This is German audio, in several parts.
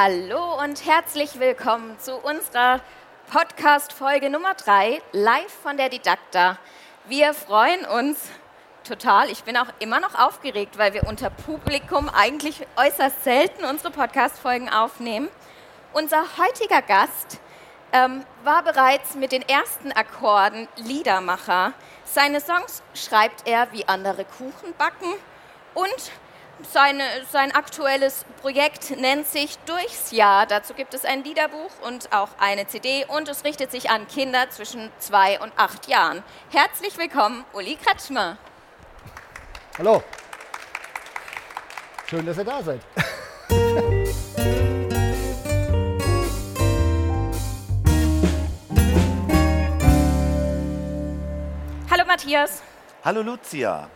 Hallo und herzlich willkommen zu unserer Podcast-Folge Nummer 3, live von der Didakta. Wir freuen uns total. Ich bin auch immer noch aufgeregt, weil wir unter Publikum eigentlich äußerst selten unsere Podcast-Folgen aufnehmen. Unser heutiger Gast ähm, war bereits mit den ersten Akkorden Liedermacher. Seine Songs schreibt er wie andere Kuchen backen und seine, sein aktuelles Projekt nennt sich Durchs Jahr. Dazu gibt es ein Liederbuch und auch eine CD und es richtet sich an Kinder zwischen zwei und acht Jahren. Herzlich willkommen, Uli Kretschmer. Hallo. Schön, dass ihr da seid. Hallo Matthias. Hallo Lucia.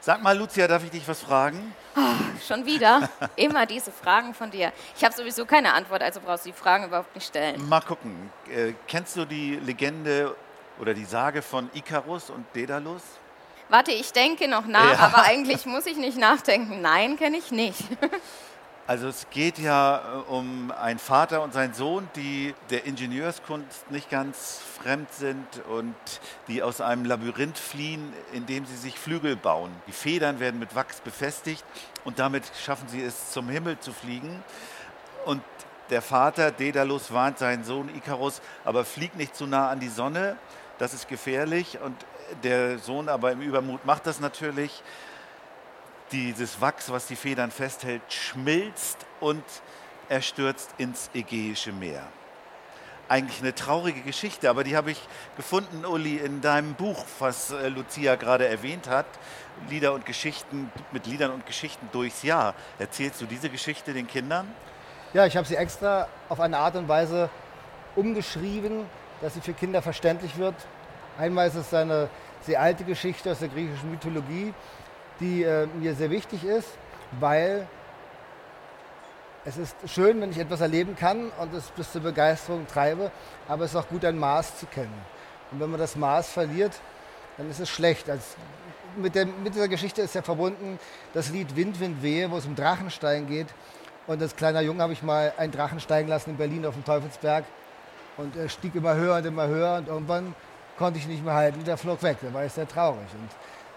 Sag mal, Lucia, darf ich dich was fragen? Oh, schon wieder? Immer diese Fragen von dir. Ich habe sowieso keine Antwort, also brauchst du die Fragen überhaupt nicht stellen. Mal gucken. Äh, kennst du die Legende oder die Sage von Ikarus und Daedalus? Warte, ich denke noch nach, Ja. aber eigentlich muss ich nicht nachdenken. Nein, kenne ich nicht. Also es geht ja äh, um einen Vater und seinen Sohn, die der Ingenieurskunst nicht ganz fremd sind und die aus einem Labyrinth fliehen, in dem sie sich Flügel bauen. Die Federn werden mit Wachs befestigt und damit schaffen sie es, zum Himmel zu fliegen. Und der Vater, Daedalus, warnt seinen Sohn Ikarus, aber flieg nicht zu nah an die Sonne, das ist gefährlich. Und der Sohn aber im Übermut macht das natürlich dieses Wachs, was die Federn festhält, schmilzt und er stürzt ins Ägäische Meer. Eigentlich eine traurige Geschichte, aber die habe ich gefunden, Uli, in deinem Buch, was äh, Lucia gerade erwähnt hat. Lieder und Geschichten, mit Liedern und Geschichten durchs Jahr. Erzählst du diese Geschichte den Kindern? Ja, ich habe sie extra auf eine Art und Weise umgeschrieben, dass sie für Kinder verständlich wird. Einmal ist es eine sehr alte Geschichte aus der griechischen Mythologie, die äh, mir sehr wichtig ist, weil es ist schön, wenn ich etwas erleben kann und es bis zur Begeisterung treibe, aber es ist auch gut, ein Maß zu kennen. Und wenn man das Maß verliert, dann ist es schlecht. Als, mit, der, mit dieser Geschichte ist ja verbunden das Lied Wind, Wind, Wehe, wo es um Drachensteigen geht. Und als kleiner Junge habe ich mal einen Drachen steigen lassen in Berlin auf dem Teufelsberg. Und er stieg immer höher und immer höher und irgendwann konnte ich nicht mehr halten. Der flog weg. Da war ich sehr traurig. Und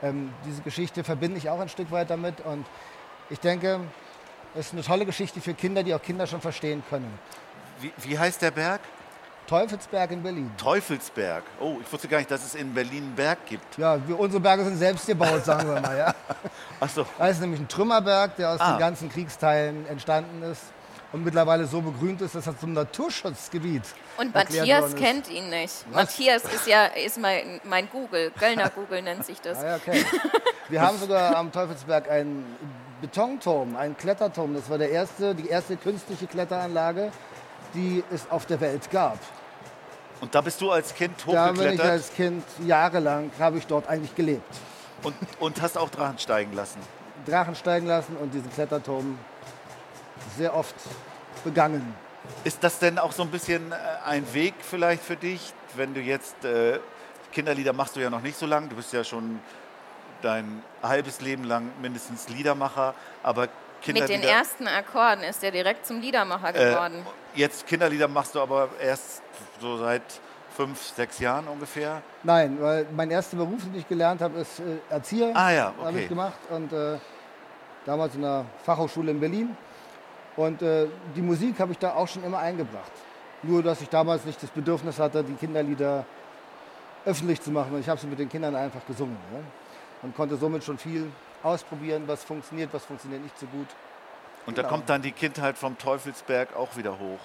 ähm, diese Geschichte verbinde ich auch ein Stück weit damit. Und ich denke, es ist eine tolle Geschichte für Kinder, die auch Kinder schon verstehen können. Wie, wie heißt der Berg? Teufelsberg in Berlin. Teufelsberg. Oh, ich wusste gar nicht, dass es in Berlin einen Berg gibt. Ja, wir, unsere Berge sind selbst gebaut, sagen wir mal. Ja. Achso, Da ist nämlich ein Trümmerberg, der aus Ah. den ganzen Kriegsteilen entstanden ist und mittlerweile so begrünt ist, dass er zum Naturschutzgebiet Und Matthias kennt ihn nicht. Matthias ist ja ist mein, mein Google, Göllner Google nennt sich das. Ah, ja, okay. Wir haben sogar am Teufelsberg einen Betonturm, einen Kletterturm. Das war der erste, die erste künstliche Kletteranlage, die es auf der Welt gab. und da bist du als Kind Da bin ich hochgeklettert als Kind jahrelang, habe ich dort eigentlich gelebt. und, und hast auch Drachen steigen lassen. Drachen steigen lassen und diesen Kletterturm sehr oft begangen. Ist das denn auch so ein bisschen äh, ein Weg vielleicht für dich, wenn du jetzt äh, Kinderlieder machst du ja noch nicht so lange, du bist ja schon dein halbes Leben lang mindestens Liedermacher, aber Mit Kinderlieder den ersten Akkorden ist er direkt zum Liedermacher äh, geworden. jetzt Kinderlieder machst du aber erst so seit fünf, sechs Jahren ungefähr. Nein, weil mein erster Beruf, den ich gelernt habe, ist äh, Erzieher. Ah ja, Habe okay. ich gemacht und äh, damals in der Fachhochschule in Berlin. Und äh, die Musik habe ich da auch schon immer eingebracht. Nur, dass ich damals nicht das Bedürfnis hatte, die Kinderlieder öffentlich zu machen. Und ich habe sie mit den Kindern einfach gesungen. Ja? Und konnte somit schon viel ausprobieren, was funktioniert, was funktioniert nicht so gut. Und da Genau. kommt dann die Kindheit vom Teufelsberg auch wieder hoch.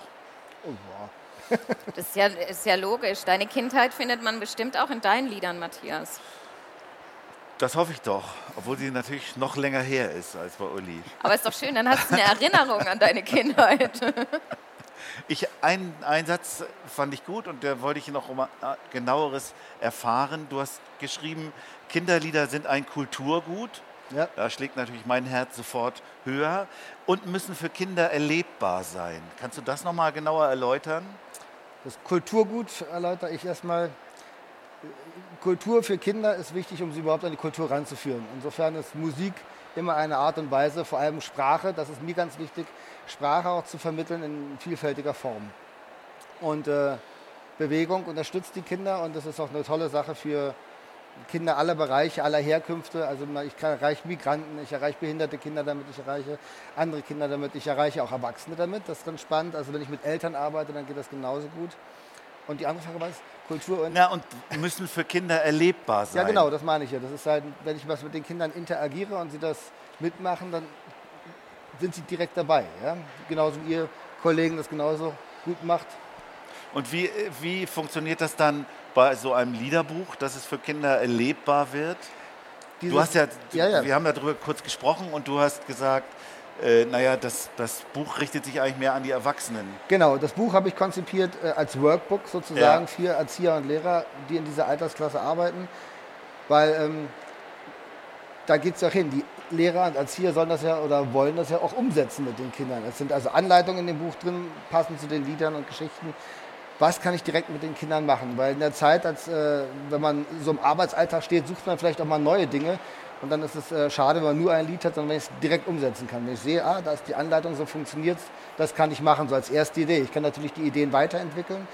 Oh, wow. Das ist ja, ist ja logisch. Deine Kindheit findet man bestimmt auch in deinen Liedern, Matthias. Das hoffe ich doch, obwohl sie natürlich noch länger her ist als bei Uli. Aber ist doch schön, dann hast du eine Erinnerung an deine Kindheit. Ich, ein, einen Satz fand ich gut und da wollte ich noch mal äh, genaueres erfahren. Du hast geschrieben, Kinderlieder sind ein Kulturgut. Ja. Da schlägt natürlich mein Herz sofort höher und müssen für Kinder erlebbar sein. Kannst du das noch mal genauer erläutern? Das Kulturgut erläutere ich erstmal. Kultur für Kinder ist wichtig, um sie überhaupt an die Kultur ranzuführen. Insofern ist Musik immer eine Art und Weise, vor allem Sprache, das ist mir ganz wichtig, Sprache auch zu vermitteln in vielfältiger Form. Und äh, Bewegung unterstützt die Kinder und das ist auch eine tolle Sache für Kinder aller Bereiche, aller Herkünfte. Also ich erreiche Migranten, ich erreiche behinderte Kinder damit, ich erreiche andere Kinder damit, ich erreiche auch Erwachsene damit. Das ist ganz spannend. Also wenn ich mit Eltern arbeite, dann geht das genauso gut. Und die andere Frage war, Kultur und... Ja, und müssen für Kinder erlebbar sein. Ja, genau, das meine ich ja. Das ist halt, wenn ich was mit den Kindern interagiere und sie das mitmachen, dann sind sie direkt dabei. Ja? Genauso wie ihr Kollegen das genauso gut macht. Und wie, wie funktioniert das dann bei so einem Liederbuch, dass es für Kinder erlebbar wird? Dieses, du hast ja, ja, ja. wir haben darüber kurz gesprochen und du hast gesagt, äh, naja, das, das Buch richtet sich eigentlich mehr an die Erwachsenen. Genau, das Buch habe ich konzipiert äh, als Workbook sozusagen Ja. für Erzieher und Lehrer, die in dieser Altersklasse arbeiten, weil ähm, da geht es ja hin. Die Lehrer und Erzieher sollen das ja oder wollen das ja auch umsetzen mit den Kindern. Es sind also Anleitungen in dem Buch drin, passend zu den Liedern und Geschichten. Was kann ich direkt mit den Kindern machen? Weil in der Zeit, als, äh, wenn man so im Arbeitsalltag steht, sucht man vielleicht auch mal neue Dinge. Und dann ist es äh, schade, wenn man nur ein Lied hat, sondern wenn ich es direkt umsetzen kann. Wenn ich sehe, ah, da ist die Anleitung, so funktioniert das kann ich machen, so als erste Idee. Ich kann natürlich die Ideen weiterentwickeln,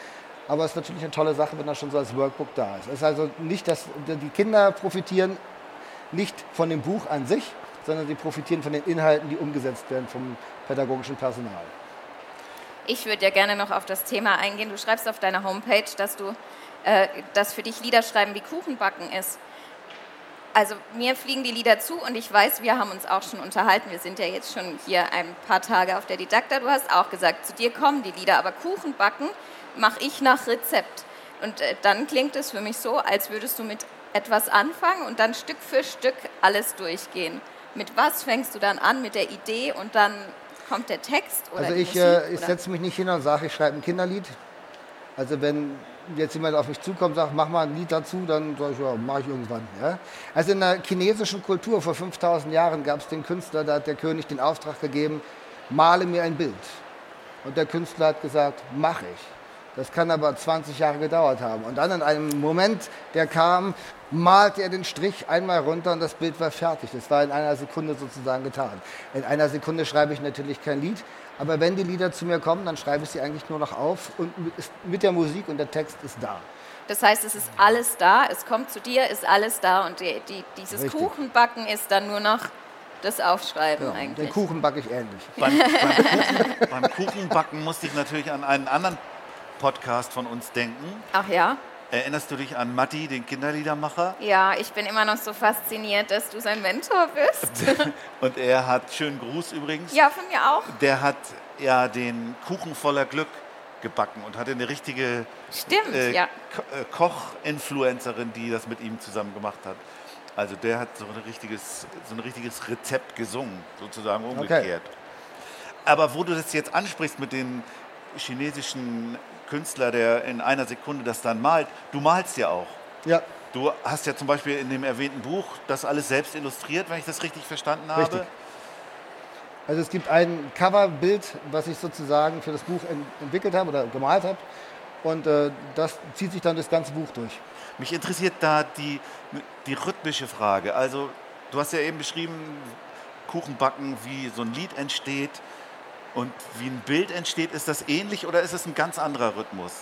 aber es ist natürlich eine tolle Sache, wenn das schon so als Workbook da ist. Es ist also nicht, dass die Kinder profitieren nicht von dem Buch an sich, sondern sie profitieren von den Inhalten, die umgesetzt werden vom pädagogischen Personal. Ich würde ja gerne noch auf das Thema eingehen. Du schreibst auf deiner Homepage, dass du, äh, dass für dich Liederschreiben wie Kuchenbacken ist. Also mir fliegen die Lieder zu und ich weiß, wir haben uns auch schon unterhalten. Wir sind ja jetzt schon hier ein paar Tage auf der Didakta. Du hast auch gesagt, zu dir kommen die Lieder, aber Kuchenbacken mache ich nach Rezept. Und äh, dann klingt es für mich so, als würdest du mit etwas anfangen und dann Stück für Stück alles durchgehen. Mit was fängst du dann an? Mit der Idee und dann kommt der Text oder Also ich, Musik, äh, ich setze mich nicht hin und sage, ich schreibe ein Kinderlied. Also wenn jetzt jemand auf mich zukommt und sagt, mach mal ein Lied dazu, dann sage ich, ja, mache ich irgendwann. Ja? Also in der chinesischen Kultur vor 5000 Jahren gab es den Künstler, da hat der König den Auftrag gegeben, male mir ein Bild. Und der Künstler hat gesagt, mache ich. Das kann aber 20 Jahre gedauert haben. Und dann in einem Moment, der kam, malte er den Strich einmal runter und das Bild war fertig. Das war in einer Sekunde sozusagen getan. In einer Sekunde schreibe ich natürlich kein Lied, aber wenn die Lieder zu mir kommen, dann schreibe ich sie eigentlich nur noch auf und mit der Musik und der Text ist da. Das heißt, es ist alles da, es kommt zu dir, ist alles da und die, die, dieses Richtig. Kuchenbacken ist dann nur noch das Aufschreiben Ja, den eigentlich. Kuchen backe ich ähnlich. Beim, beim, Kuchen, beim Kuchenbacken musste ich natürlich an einen anderen Podcast von uns denken. Ach ja? Erinnerst du dich an Matti, den Kinderliedermacher? Ja, ich bin immer noch so fasziniert, dass du sein Mentor bist. Und er hat, schönen Gruß übrigens, ja, von mir auch. der hat ja den Kuchen voller Glück gebacken und hatte eine richtige Stimmt, äh, ja. Äh, Koch-Influencerin, die das mit ihm zusammen gemacht hat. Also der hat so, ein richtiges, so ein richtiges Rezept gesungen, sozusagen umgekehrt. Aber wo du das jetzt ansprichst mit dem chinesischen Künstler, der in einer Sekunde das dann malt, du malst ja auch. Ja, Du hast ja zum Beispiel in dem erwähnten Buch das alles selbst illustriert, wenn ich das richtig verstanden habe. Richtig. Also es gibt ein Coverbild, was ich sozusagen für das Buch en entwickelt habe oder gemalt habe. Und äh, das zieht sich dann das ganze Buch durch. Mich interessiert da die, die rhythmische Frage. Also, du hast ja eben beschrieben, Kuchenbacken, wie so ein Lied entsteht und wie ein Bild entsteht. Ist das ähnlich oder ist es ein ganz anderer Rhythmus?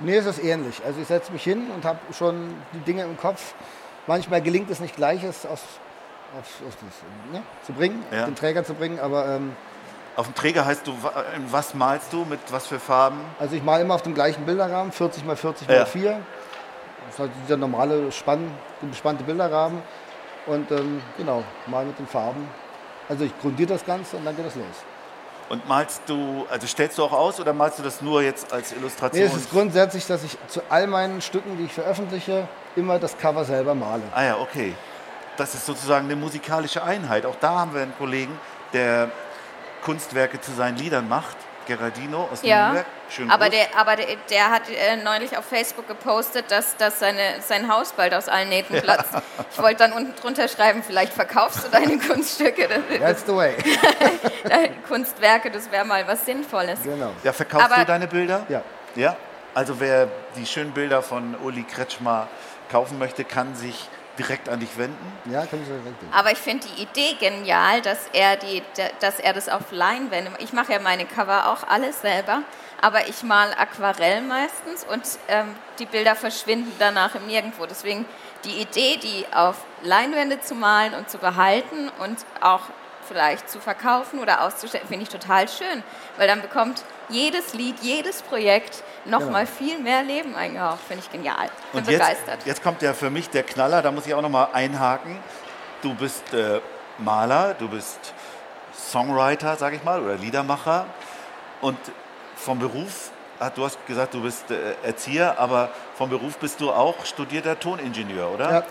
Nee, es ist ähnlich. Also ich setze mich hin und habe schon die Dinge im Kopf. Manchmal gelingt es nicht gleich, es aus, auf das, ne, zu bringen, Ja. den Träger zu bringen. Aber ähm, Auf dem Träger heißt du, was malst du, mit was für Farben? also ich male immer auf dem gleichen Bilderrahmen, 40 mal 40 Ja. mal 4. Das ist halt dieser normale Spann, bespannte Bilderrahmen. Und ähm, genau, mal mit den Farben. Also ich grundiere das Ganze und dann geht es los. Und malst du, also stellst du auch aus oder malst du das nur jetzt als Illustration? Nee, es ist grundsätzlich, dass ich zu all meinen Stücken, die ich veröffentliche, immer das Cover selber male. ah ja, okay. Das ist sozusagen eine musikalische Einheit. Auch da haben wir einen Kollegen, der Kunstwerke zu seinen Liedern macht. Geraldino aus Ja, Nürnberg. Schön aber, der, aber der, der hat äh, neulich auf Facebook gepostet, dass, dass seine, sein Haus bald aus allen Nähten platzt. Ich wollte dann unten drunter schreiben, vielleicht verkaufst du deine Kunststücke, That's the way. deine Kunstwerke, das wäre mal was Sinnvolles. genau. Ja, verkaufst Aber- du deine Bilder? Ja. Ja? Also wer die schönen Bilder von Uli Kretschmer kaufen möchte, kann sich direkt an dich wenden. Ja, kann ich direkt sehen. Aber ich finde die Idee genial, dass er, die, dass er das auf Leinwände, ich mache ja meine Cover auch alles selber, aber ich mal Aquarell meistens und ähm, die Bilder verschwinden danach im Nirgendwo. Deswegen die Idee, die auf Leinwände zu malen und zu behalten und auch vielleicht zu verkaufen oder auszustellen, finde ich total schön, weil dann bekommt jedes Lied, jedes Projekt nochmal viel mehr Leben eingehaucht. Finde ich genial. Bin Und jetzt, begeistert. jetzt kommt ja für mich der Knaller, da muss ich auch nochmal einhaken. Du bist äh, Maler, du bist Songwriter, sage ich mal, oder Liedermacher. Und vom Beruf, ah, du hast gesagt, du bist äh, Erzieher, aber vom Beruf bist du auch studierter Toningenieur, oder? Ja.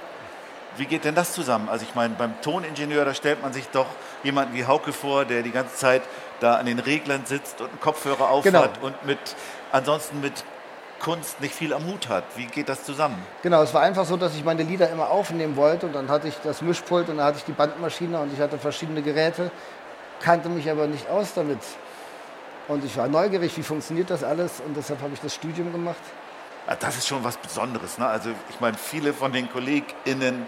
Wie geht denn das zusammen? Also ich meine, beim Toningenieur, da stellt man sich doch jemanden wie Hauke vor, der die ganze Zeit da an den Reglern sitzt und einen Kopfhörer auf Genau. hat und mit, ansonsten mit Kunst nicht viel am Hut hat. Wie geht das zusammen? Genau, es war einfach so, dass ich meine Lieder immer aufnehmen wollte und dann hatte ich das Mischpult und dann hatte ich die Bandmaschine und ich hatte verschiedene Geräte, kannte mich aber nicht aus damit. Und ich war neugierig, wie funktioniert das alles und deshalb habe ich das Studium gemacht. Ah, Das ist schon was Besonderes. Ne? Also ich meine, viele von den KollegInnen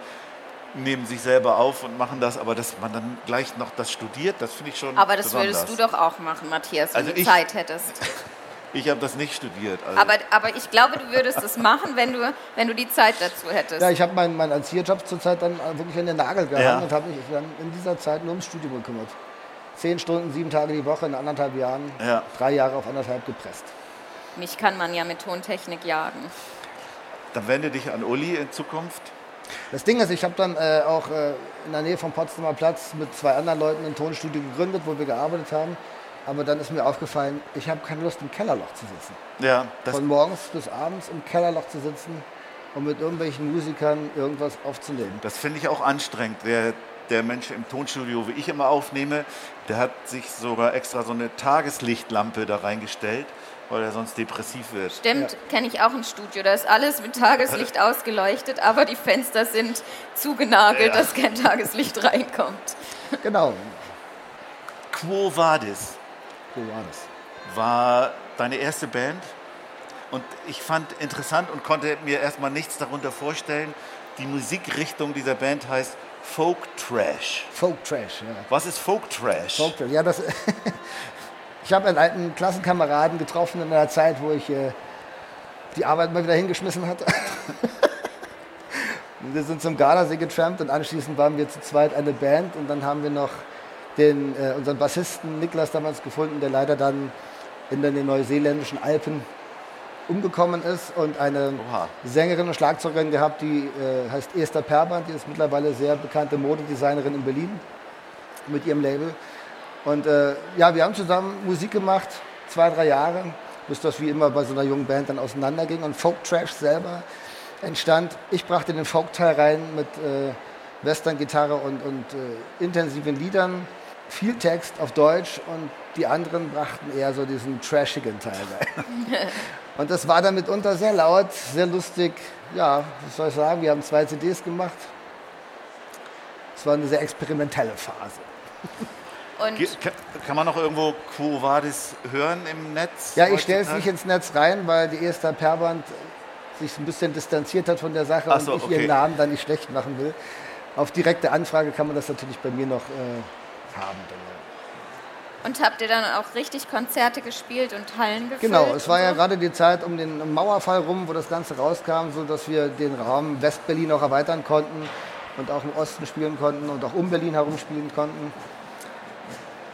nehmen sich selber auf und machen das, aber dass man dann gleich noch das studiert, das finde ich schon Aber das besonders. würdest du doch auch machen, Matthias, wenn Also du ich- Zeit hättest. Ich habe das nicht studiert. Also Aber, aber ich glaube, du würdest es machen, wenn du, wenn du die Zeit dazu hättest. Ja, ich habe meinen, meinen Erzieherjob zurzeit dann wirklich an den Nagel gehangen Ja. und habe mich dann in dieser Zeit nur ums Studium gekümmert. Zehn Stunden, sieben Tage die Woche in anderthalb Jahren, Ja. drei Jahre auf anderthalb gepresst. Mich kann man ja mit Tontechnik jagen. dann wende dich an Uli in Zukunft. Das Ding ist, ich habe dann äh, auch äh, in der Nähe vom Potsdamer Platz mit zwei anderen Leuten ein Tonstudio gegründet, wo wir gearbeitet haben. Aber dann ist mir aufgefallen, ich habe keine Lust, im Kellerloch zu sitzen. Ja, Von morgens bis abends im Kellerloch zu sitzen und mit irgendwelchen Musikern irgendwas aufzunehmen. das finde ich auch anstrengend. Wer, der Mensch im Tonstudio, wie ich immer aufnehme, der hat sich sogar extra so eine Tageslichtlampe da reingestellt, weil er sonst depressiv wird. Stimmt, kenne ich auch ein Studio. Da ist alles mit Tageslicht ausgeleuchtet, aber die Fenster sind zugenagelt, Ja. dass kein Tageslicht reinkommt. Genau, Quo Vadis war das. war deine erste Band und ich fand interessant und konnte mir erstmal nichts darunter vorstellen. Die Musikrichtung dieser Band heißt Folk Trash. Folk Trash, ja. Was ist Folk Trash? Folk Trash. Ja, das. ich habe einen alten Klassenkameraden getroffen in einer Zeit, wo ich äh, die Arbeit mal wieder hingeschmissen hatte. Wir sind zum Gardasee getrampt und anschließend waren wir zu zweit eine Band und dann haben wir noch den, äh, unseren Bassisten Niklas damals gefunden, der leider dann in den neuseeländischen Alpen umgekommen ist und eine Oha. Sängerin und Schlagzeugerin gehabt, die äh, heißt Esther Perband, die ist mittlerweile sehr bekannte Modedesignerin in Berlin mit ihrem Label. Und äh, ja, wir haben zusammen Musik gemacht, zwei, drei Jahre, bis das wie immer bei so einer jungen Band dann auseinanderging. Und Folk Trash selber entstand. Ich brachte den Folk-Teil rein mit äh, Western-Gitarre und, und äh, intensiven Liedern, viel Text auf Deutsch und die anderen brachten eher so diesen trashigen Teil rein. Und das war dann mitunter sehr laut, sehr lustig. Ja, was soll ich sagen, wir haben zwei CDs gemacht. Es war eine sehr experimentelle Phase. Und Kann, man noch irgendwo Quo Vadis hören im Netz? Ja, ich stelle es nicht ins Netz rein, weil die Esther Perband sich ein bisschen distanziert hat von der Sache Ach so, und ich okay. ihren Namen dann nicht schlecht machen will. Auf direkte Anfrage kann man das natürlich bei mir noch äh, haben. Und habt ihr dann auch richtig Konzerte gespielt und Hallen gefüllt? Genau, es war ja so? gerade die Zeit um den Mauerfall rum, wo das Ganze rauskam, so dass wir den Raum Westberlin auch erweitern konnten und auch im Osten spielen konnten und auch um Berlin herum spielen konnten.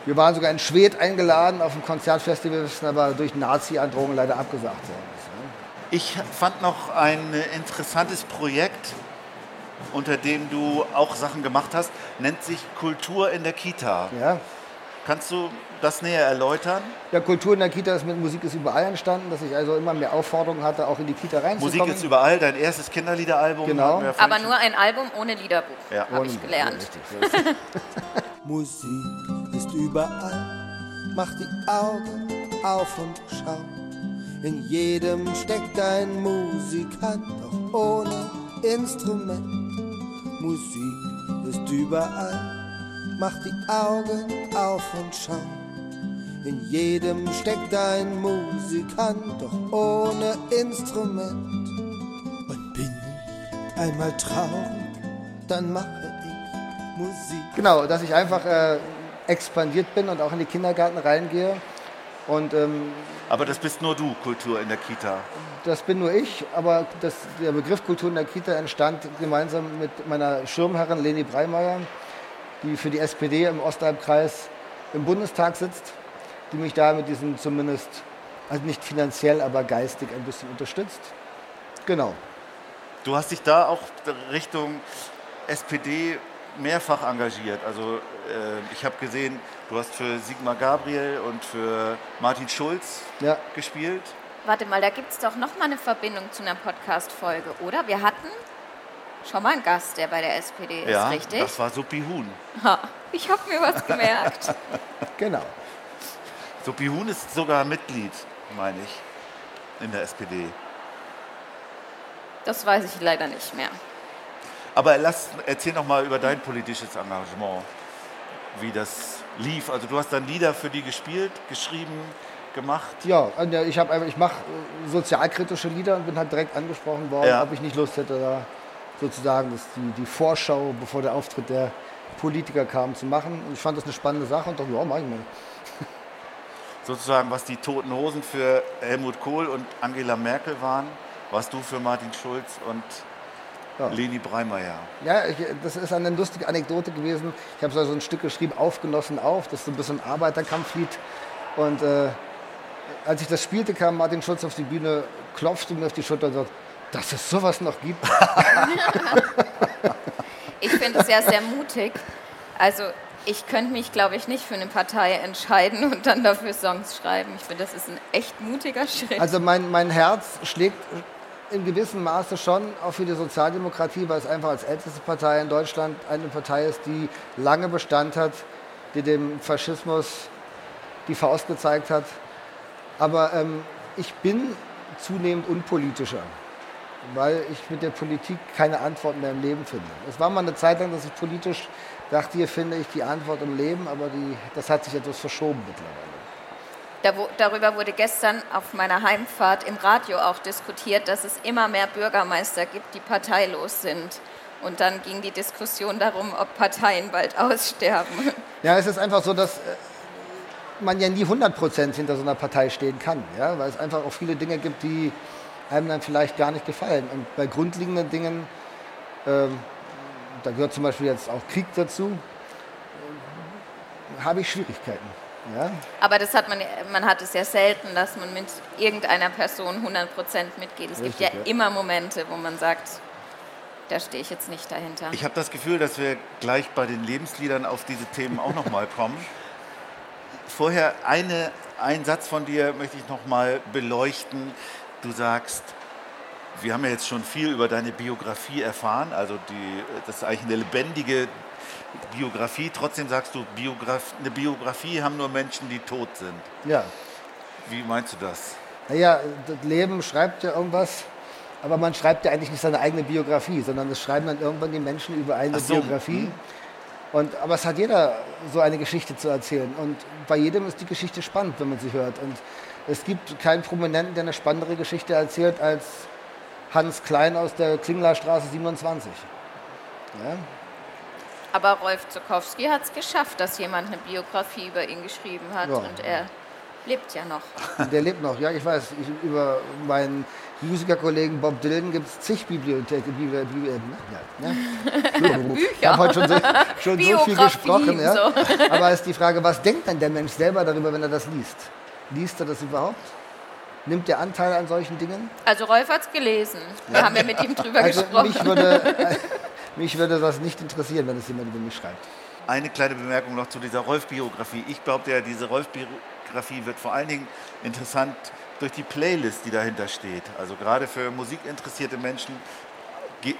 Wir waren sogar in Schwedt eingeladen auf dem Konzertfestival, das aber durch Nazi-Androhungen leider abgesagt worden. ist? Ich fand noch ein interessantes Projekt, unter dem du auch Sachen gemacht hast, nennt sich Kultur in der Kita. Ja, Kannst du das näher erläutern? Ja, Kultur in der Kita ist mit Musik ist überall entstanden, dass ich also immer mehr Aufforderungen hatte, auch in die Kita reinzukommen. Musik ist überall, dein erstes Kinderliederalbum. Genau. Aber nur ein Album ohne Liederbuch, Ja. habe ich gelernt. Ja. Musik ist überall, mach die Augen auf und schau. In jedem steckt ein Musikant, doch ohne Instrument. Musik ist überall, mach die Augen auf und schau. In jedem steckt ein Musikant, doch ohne Instrument. Und bin ich einmal traurig, dann mache ich Musik. Genau, dass ich einfach äh, expandiert bin und auch in die Kindergärten reingehe. Und ähm, Aber das bist nur du, Kultur in der Kita. das bin nur ich, aber das, der Begriff Kultur in der Kita entstand gemeinsam mit meiner Schirmherrin Leni Breimeyer, die für die SPD im Ostalbkreis im Bundestag sitzt, die mich da mit diesem zumindest, also nicht finanziell, aber geistig ein bisschen unterstützt. Genau. Du hast dich da auch Richtung SPD mehrfach engagiert. Also ich habe gesehen, du hast für Sigmar Gabriel und für Martin Schulz Ja, gespielt. Warte mal, da gibt es doch noch mal eine Verbindung zu einer Podcast-Folge, oder? Wir hatten schon mal einen Gast, der bei der SPD ist, ja, richtig? das war Suppi Huhn. Ha, ich habe mir was gemerkt. genau. Suppi Huhn ist sogar Mitglied, meine ich, in der SPD. Das weiß ich leider nicht mehr. Aber lass, erzähl noch mal über dein politisches Engagement, wie das lief. Also du hast dann Lieder für die gespielt, geschrieben, gemacht. Ja, ja, ich, hab ich mache äh, sozialkritische Lieder und bin halt direkt angesprochen worden, Ja. ob ich nicht Lust hätte, da sozusagen das, die, die Vorschau, bevor der Auftritt der Politiker kam, zu machen. Und ich fand das eine spannende Sache und dachte, ja, mach ich mal. Sozusagen, was die Toten Hosen für Helmut Kohl und Angela Merkel waren, warst du für Martin Schulz und Ja. Leni Breimeyer. Ja, ich, das ist eine lustige Anekdote gewesen. Ich habe so ein Stück geschrieben, Aufgenossen auf. Das ist so ein bisschen ein Arbeiterkampflied. Und äh, als ich das spielte, kam Martin Schulz auf die Bühne, klopfte mir auf die Schulter und sagte, dass es sowas noch gibt. Ich finde es ja sehr mutig. Also ich könnte mich, glaube ich, nicht für eine Partei entscheiden und dann dafür Songs schreiben. Ich finde, das ist ein echt mutiger Schritt. Also mein, mein Herz schlägt in gewissem Maße schon auch für die Sozialdemokratie, weil es einfach als älteste Partei in Deutschland eine Partei ist, die lange Bestand hat, die dem Faschismus die Faust gezeigt hat. Aber ähm, ich bin zunehmend unpolitischer, weil ich mit der Politik keine Antwort mehr im Leben finde. Es war mal eine Zeit lang, dass ich politisch dachte, hier finde ich die Antwort im Leben, aber die, das hat sich etwas verschoben mittlerweile. Darüber wurde gestern auf meiner Heimfahrt im Radio auch diskutiert, dass es immer mehr Bürgermeister gibt, die parteilos sind. Und dann ging die Diskussion darum, ob Parteien bald aussterben. Ja, es ist einfach so, dass äh, man ja nie 100% hinter so einer Partei stehen kann, ja? weil es einfach auch viele Dinge gibt, die einem dann vielleicht gar nicht gefallen. Und bei grundlegenden Dingen, ähm, da gehört zum Beispiel jetzt auch Krieg dazu, äh, habe ich Schwierigkeiten. Ja? Aber das hat man, man hat es ja selten, dass man mit irgendeiner Person 100% mitgeht. Es gibt Richtig, ja, ja. immer Momente, wo man sagt, da stehe ich jetzt nicht dahinter. Ich habe das Gefühl, dass wir gleich bei den Lebensliedern auf diese Themen auch noch mal kommen. Vorher eine, einen Satz von dir möchte ich noch mal beleuchten. Du sagst, wir haben ja jetzt schon viel über deine Biografie erfahren, also die, das ist eigentlich eine lebendige Biografie. Trotzdem sagst du, Biograf, eine Biografie haben nur Menschen, die tot sind. ja. Wie meinst du das? Naja, das Leben schreibt ja irgendwas, aber man schreibt ja eigentlich nicht seine eigene Biografie, sondern es schreiben dann irgendwann die Menschen über eine so, Biografie. Und, aber es hat jeder so eine Geschichte zu erzählen. Und bei jedem ist die Geschichte spannend, wenn man sie hört. Und es gibt keinen Prominenten, der eine spannendere Geschichte erzählt als Hans Klein aus der Klinglerstraße 27. Ja? Aber Rolf Zukowski hat es geschafft, dass jemand eine Biografie über ihn geschrieben hat. Ja. Und er lebt ja noch. Der lebt noch, ja, ich weiß. Ich, über meinen Musikerkollegen Bob Dylan gibt es zig Bibliotheken. Bi Bi Bi ja, ne? Ich habe heute schon so, schon so viel gesprochen. Ja? so. Aber ist die Frage, was denkt denn der Mensch selber darüber, wenn er das liest? Liest er das überhaupt? Nimmt er Anteil an solchen Dingen? Also Rolf hat es gelesen. Wir haben ja mit ihm drüber Also gesprochen. mich würde, mich würde das nicht interessieren, wenn es jemand über mich schreibt. eine kleine Bemerkung noch zu dieser Rolf-Biografie. Ich glaube, ja, diese Rolf-Biografie wird vor allen Dingen interessant durch die Playlist, die dahinter steht. Also gerade für musikinteressierte Menschen.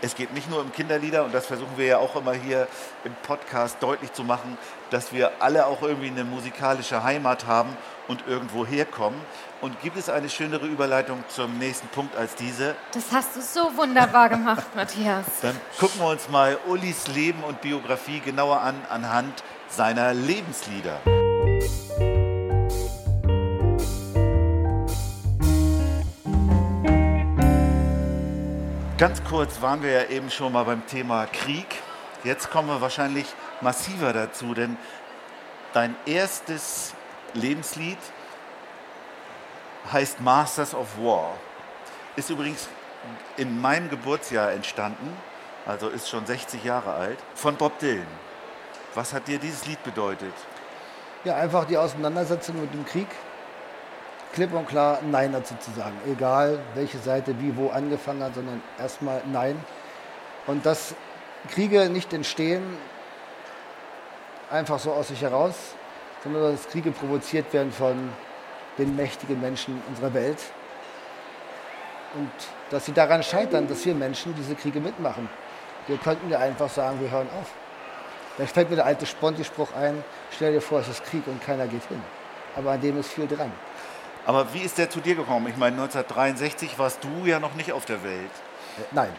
Es geht nicht nur um Kinderlieder und das versuchen wir ja auch immer hier im Podcast deutlich zu machen, dass wir alle auch irgendwie eine musikalische Heimat haben und irgendwo herkommen. Und gibt es eine schönere Überleitung zum nächsten Punkt als diese? Das hast du so wunderbar gemacht, Matthias. Dann gucken wir uns mal Ulis Leben und Biografie genauer an anhand seiner Lebenslieder. Ganz kurz waren wir ja eben schon mal beim Thema Krieg. Jetzt kommen wir wahrscheinlich massiver dazu, denn dein erstes Lebenslied heißt Masters of War. Ist übrigens in meinem Geburtsjahr entstanden, also ist schon 60 Jahre alt, von Bob Dylan. Was hat dir dieses Lied bedeutet? Ja, einfach die Auseinandersetzung mit dem Krieg. Klipp und klar Nein dazu zu sagen. Egal, welche Seite wie wo angefangen hat, sondern erstmal Nein. Und dass Kriege nicht entstehen einfach so aus sich heraus, sondern dass Kriege provoziert werden von den mächtigen Menschen unserer Welt. Und dass sie daran scheitern, dass wir Menschen diese Kriege mitmachen. Wir könnten ja einfach sagen, wir hören auf. Da fällt mir der alte Sponti-Spruch ein, stell dir vor, es ist Krieg und keiner geht hin. Aber an dem ist viel dran. Aber wie ist der zu dir gekommen? Ich meine, 1963 warst du ja noch nicht auf der Welt. Äh, nein,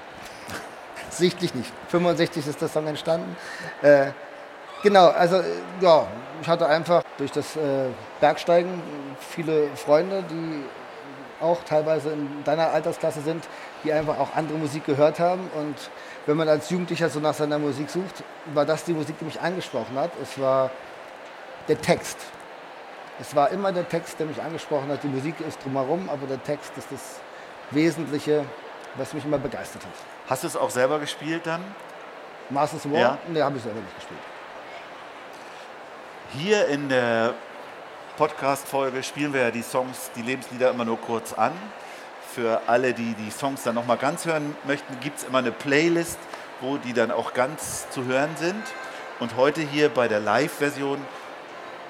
sichtlich nicht. 65 ist der Song entstanden. Äh, genau, also äh, ja, ich hatte einfach durch das äh, Bergsteigen viele Freunde, die auch teilweise in deiner Altersklasse sind, die einfach auch andere Musik gehört haben. Und wenn man als Jugendlicher so nach seiner Musik sucht, war das die Musik, die mich angesprochen hat. Es war der Text. Es war immer der Text, der mich angesprochen hat. Die Musik ist drumherum, aber der Text ist das Wesentliche, was mich immer begeistert hat. Hast du es auch selber gespielt dann? Masters of War? Ja. Nee, habe ich selber nicht gespielt. Hier in der Podcast-Folge spielen wir ja die Songs, die Lebenslieder immer nur kurz an. Für alle, die die Songs dann nochmal ganz hören möchten, gibt es immer eine Playlist, wo die dann auch ganz zu hören sind. Und heute hier bei der Live-Version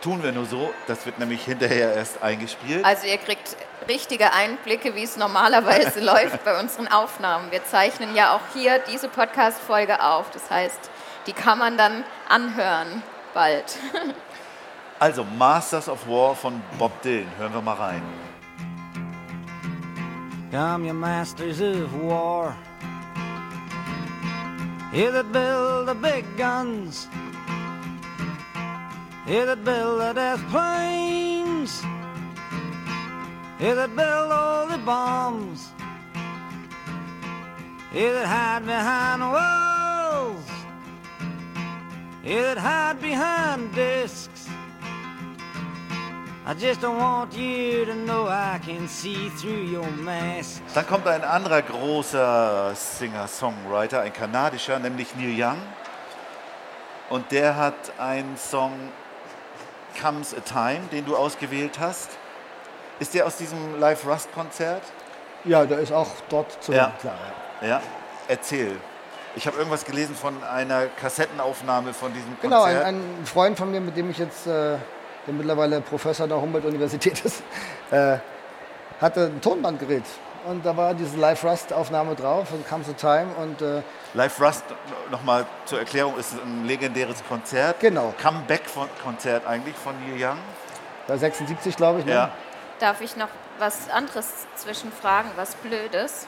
tun wir nur so, das wird nämlich hinterher erst eingespielt. Also ihr kriegt richtige Einblicke, wie es normalerweise läuft bei unseren Aufnahmen. Wir zeichnen ja auch hier diese Podcast-Folge auf. Das heißt, die kann man dann anhören bald. Also Masters of War von Bob Dylan, hören wir mal rein. Come, you masters of war. You that build the big guns. You that build the death planes. You that build all the bombs. You that hide behind walls. You that hide behind discs. I just don't want you to know I can see through your mask. Dann kommt ein anderer großer Singer-Songwriter, ein kanadischer, nämlich Neil Young. Und der hat einen Song Comes a Time, den du ausgewählt hast. Ist der aus diesem Live Rust-Konzert? Ja, der ist auch dort zu Ja. klar. Ja. Ja, erzähl. Ich habe irgendwas gelesen von einer Kassettenaufnahme von diesem Genau, ein, Konzert. ein Freund von mir, mit dem ich jetzt, äh, der mittlerweile Professor der Humboldt-Universität ist, äh, hatte ein Tonbandgerät. Und da war diese Live-Rust-Aufnahme drauf und Comes a Time und äh, Live Rust, nochmal zur Erklärung, ist ein legendäres Konzert. Genau. Comeback-Konzert eigentlich von Neil Young. bei 76, glaube ich. Ne? Ja. Darf ich noch was anderes zwischenfragen, was Blödes?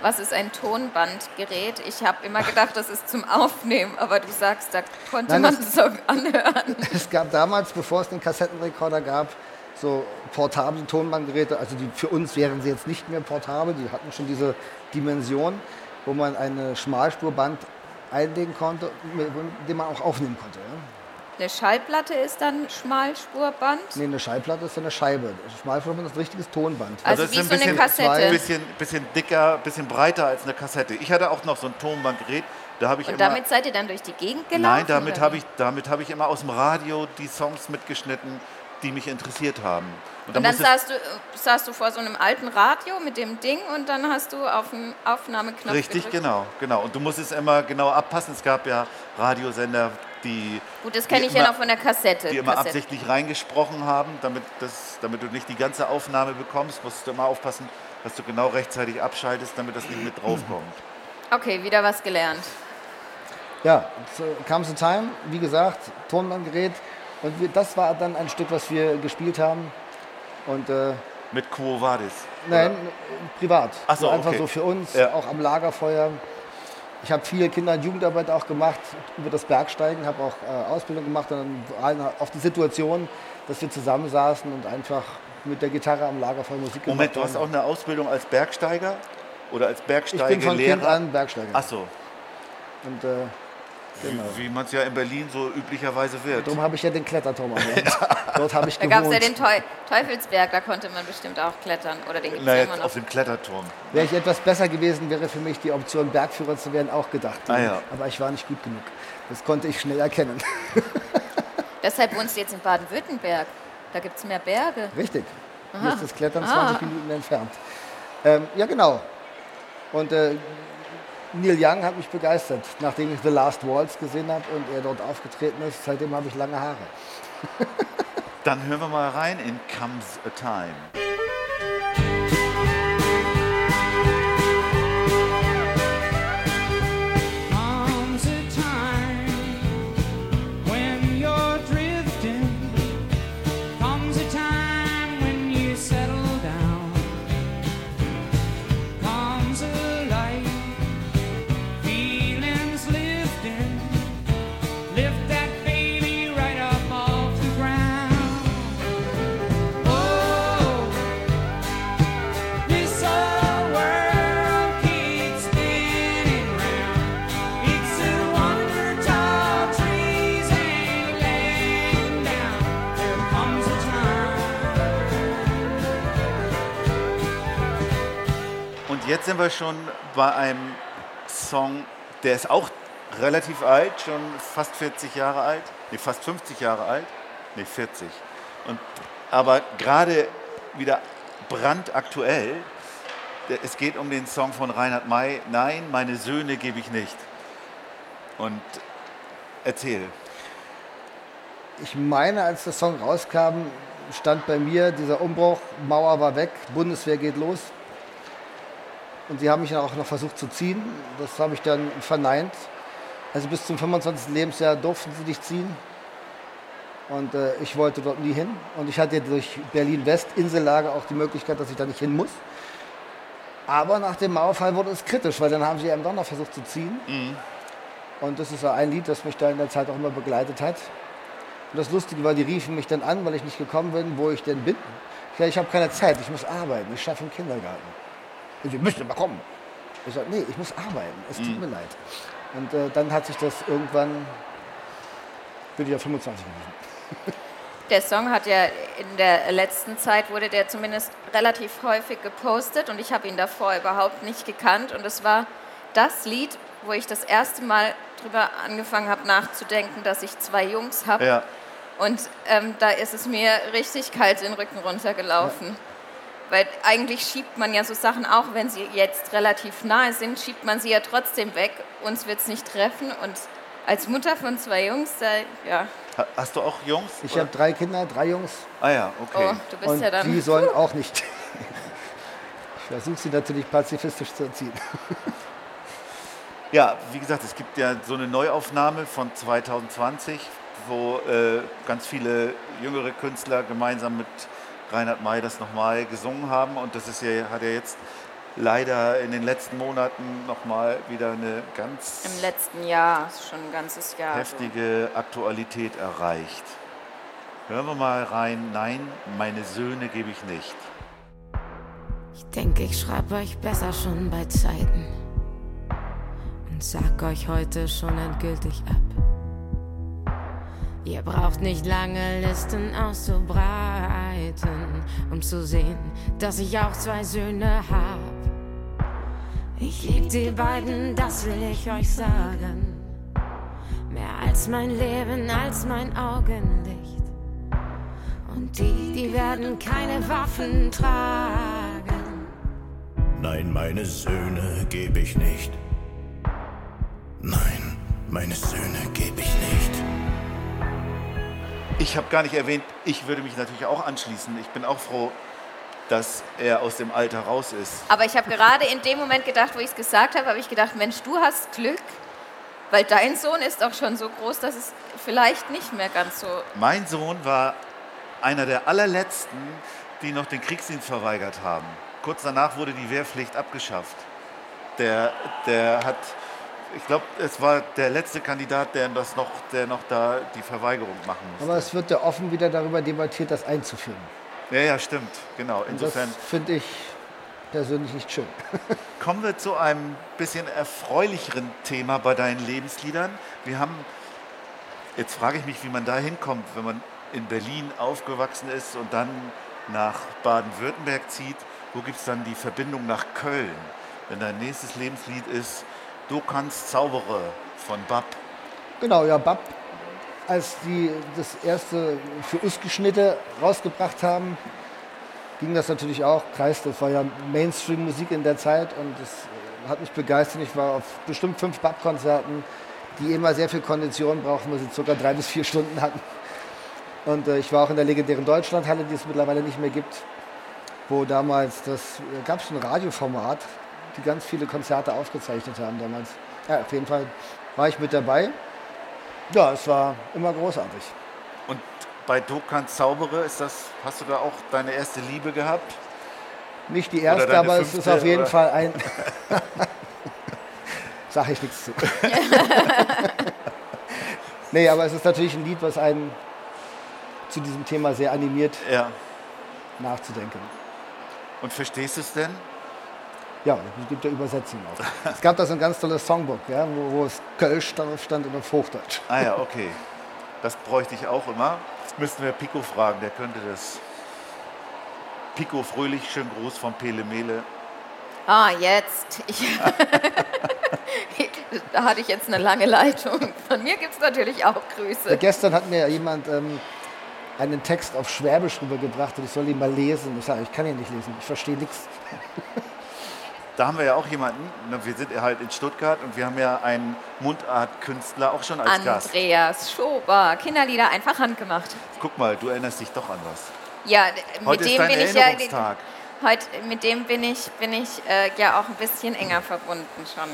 Was ist ein Tonbandgerät? Ich habe immer gedacht, das ist zum Aufnehmen, aber du sagst, da konnte Nein, man das- so anhören. Es gab damals, bevor es den Kassettenrekorder gab, so portable Tonbandgeräte. Also die, für uns wären sie jetzt nicht mehr portabel, die hatten schon diese Dimension, wo man eine Schmalspurband einlegen konnte, mit dem man auch aufnehmen konnte. Ja? Eine Schallplatte ist dann Schmalspurband. Nee, eine Schallplatte ist eine Scheibe. Schmalspurband ist ein richtiges Tonband. Also es wie ist so ein eine bisschen- Kassette. Ein bisschen, bisschen dicker, bisschen breiter als eine Kassette. Ich hatte auch noch so ein Tonbandgerät. Da habe ich Und immer, damit seid ihr dann durch die Gegend gelaufen? Nein, damit habe ich, damit habe ich immer aus dem Radio die Songs mitgeschnitten, die mich interessiert haben. Und dann musste- saßt du, saßt du vor so einem alten Radio mit dem Ding und dann hast du auf den Aufnahmeknopf Richtig, gedrückt. genau, genau. Und du musst es immer genau abpassen. Es gab ja Radiosender, die, Gut, das kenne ich ja immer- noch von der Kassette. die immer Kassette. absichtlich reingesprochen haben, damit, das, damit du nicht die ganze Aufnahme bekommst, musst du immer aufpassen, dass du genau rechtzeitig abschaltest, damit das nicht mit draufkommt. Okay, wieder was gelernt. Ja, Comes a Time, wie gesagt, Tonbandgerät. Und wir, das war dann ein Stück, was wir gespielt haben. Und äh, Mit Quo Vadis. nein, oder? privat. Ach so, einfach okay. so für uns, Ja. auch am Lagerfeuer. Ich habe viel Kinder- und Jugendarbeit auch gemacht über das Bergsteigen, habe auch äh, Ausbildung gemacht und dann auf die Situation, dass wir zusammensaßen und einfach mit der Gitarre am Lagerfeuer Musik gemacht Moment, du haben. hast auch eine Ausbildung als Bergsteiger? Oder als ich bin von Kind an Bergsteiger. Ach so, Und äh, genau. wie, man es ja in Berlin so üblicherweise wird. Darum habe ich ja den Kletterturm erwähnt. Dort habe ich Da gab es ja den Teu Teufelsberg, da konnte man bestimmt auch klettern. Oder den gibt es Na, ja jetzt immer auf dem Kletterturm. Wäre ich etwas besser gewesen, wäre für mich die Option, Bergführer zu werden, auch gedacht. Ah, ja. Aber ich war nicht gut genug. Das konnte ich schnell erkennen. Deshalb wohnst du jetzt in Baden-Württemberg. Da gibt es mehr Berge. Richtig. Hier ist das Klettern Ah. 20 Minuten entfernt. Ähm, ja, genau. Und äh, Neil Young hat mich begeistert, nachdem ich The Last Waltz gesehen habe und er dort aufgetreten ist. Seitdem habe ich lange Haare. Dann hören wir mal rein in Comes a Time. Jetzt sind wir schon bei einem Song, der ist auch relativ alt, schon fast 40 Jahre alt, nee, fast 50 Jahre alt, nee, 40. Und, aber gerade wieder brandaktuell. Es geht um den Song von Reinhard May, Nein, meine Söhne gebe ich nicht. Und erzähl. Ich meine, als der Song rauskam, stand bei mir dieser Umbruch, Mauer war weg, Bundeswehr geht los. Und sie haben mich dann auch noch versucht zu ziehen. Das habe ich dann verneint. Also bis zum 25. Lebensjahr durften sie nicht ziehen. Und äh, ich wollte dort nie hin. Und ich hatte durch Berlin-West, Insellage, auch die Möglichkeit, dass ich da nicht hin muss. Aber nach dem Mauerfall wurde es kritisch, weil dann haben sie eben doch noch versucht zu ziehen. Und das ist so ein Lied, das mich da in der Zeit auch immer begleitet hat. Und das Lustige war, die riefen mich dann an, weil ich nicht gekommen bin, wo ich denn bin. Ich ich habe keine Zeit, ich muss arbeiten, ich schaffe im Kindergarten. Und sie müssen mal kommen. Ich sage, nee, ich muss arbeiten, es tut mir leid. Und äh, dann hat sich das irgendwann, bin ich ja 25 gewesen. Der Song hat ja in der letzten Zeit wurde der zumindest relativ häufig gepostet und ich habe ihn davor überhaupt nicht gekannt und es war das Lied, wo ich das erste Mal drüber angefangen habe nachzudenken, dass ich zwei Jungs habe Ja, und ähm, da ist es mir richtig kalt den Rücken runtergelaufen. Weil eigentlich schiebt man ja so Sachen, auch wenn sie jetzt relativ nahe sind, schiebt man sie ja trotzdem weg. Uns wird es nicht treffen. Und als Mutter von zwei Jungs, da, ja, Ha- hast du auch Jungs? Ich habe drei Kinder, drei Jungs Ah ja, okay. oh, du bist und ja dann. die sollen auch nicht. Ich versuche sie natürlich pazifistisch zu erziehen. Ja, wie gesagt, es gibt ja so eine Neuaufnahme von 2020, wo äh, ganz viele jüngere Künstler gemeinsam mit Reinhard May das nochmal gesungen haben. Und das ist ja, hat ja jetzt leider in den letzten Monaten nochmal wieder eine ganz Im letzten Jahr, schon ein ganzes Jahr. so. heftige Aktualität erreicht. Hören wir mal rein. Nein, meine Söhne gebe ich nicht. Ich denke, ich schreibe euch besser schon bei Zeiten und sag euch heute schon endgültig ab. Ihr braucht nicht lange Listen auszubreiten, um zu sehen, dass ich auch zwei Söhne hab. Ich lieb die beiden, das will ich euch sagen. Mehr als mein Leben, als mein Augenlicht. Und die, die werden keine Waffen tragen. Nein, meine Söhne gebe ich nicht. Nein, meine Söhne gebe ich nicht. Ich habe gar nicht erwähnt, ich würde mich natürlich auch anschließen. Ich bin auch froh, dass er aus dem Alter raus ist. Aber ich habe gerade in dem Moment gedacht, wo ich es gesagt habe, habe ich gedacht, Mensch, du hast Glück, weil dein Sohn ist auch schon so groß, dass es vielleicht nicht mehr ganz so. Mein Sohn war einer der allerletzten, die noch den Kriegsdienst verweigert haben. Kurz danach wurde die Wehrpflicht abgeschafft. Der, der hat, ich glaube, es war der letzte Kandidat, der, das noch, der noch da die Verweigerung machen musste. Aber es wird ja offen wieder darüber debattiert, das einzuführen. Ja, ja, stimmt, genau. Insofern das finde ich persönlich nicht schön. kommen wir zu einem bisschen erfreulicheren Thema bei deinen Lebensliedern. Wir haben, jetzt frage ich mich, wie man da hinkommt, wenn man in Berlin aufgewachsen ist und dann nach Baden-Württemberg zieht. Wo gibt es dann die Verbindung nach Köln? Wenn dein nächstes Lebenslied ist Du kannst zaubere von Bab. Genau, ja, Bab, als die das erste für Uski-Schnitte rausgebracht haben, ging das natürlich auch. Kreis, das war ja Mainstream-Musik in der Zeit und das äh, hat mich begeistert. Ich war auf bestimmt fünf Bab-Konzerten, die immer sehr viel Kondition brauchten, weil sie circa drei bis vier Stunden hatten. Und äh, ich war auch in der legendären Deutschlandhalle, die es mittlerweile nicht mehr gibt, wo damals, das gab es ein Radioformat, die ganz viele Konzerte aufgezeichnet haben damals. Ja, auf jeden Fall war ich mit dabei. Ja, es war immer großartig. Und bei Du kannst zaubere, ist das, hast du da auch deine erste Liebe gehabt? Nicht die erste, aber es ist fünfte, auf jeden oder? Fall ein. Sag ich nichts zu. nee, aber es ist natürlich ein Lied, was einen zu diesem Thema sehr animiert, Ja. nachzudenken. Und verstehst du es denn? Ja, es gibt ja Übersetzungen auch. es gab da so ein ganz tolles Songbook, ja, wo, wo es Kölsch darauf stand und auf Hochdeutsch. Ah ja, okay. Das bräuchte ich auch immer. Müssten wir Pico fragen, der könnte das. Pico Fröhlich, schön Gruß von Pele Mele. Ah, jetzt. Ich da hatte ich jetzt eine lange Leitung. Von mir gibt es natürlich auch Grüße. Gestern hat mir jemand ähm, einen Text auf Schwäbisch rübergebracht und ich soll ihn mal lesen. Ich sage, ich kann ihn nicht lesen, ich verstehe nichts. Da haben wir ja auch jemanden, wir sind ja halt in Stuttgart und wir haben ja einen Mundartkünstler auch schon als Gast. Andreas Schober, Kinderlieder einfach handgemacht. Guck mal, du erinnerst dich doch an was. Ja, mit Heute dem bin ich ja. Heute, mit dem bin ich, bin ich äh, ja auch ein bisschen enger verbunden schon.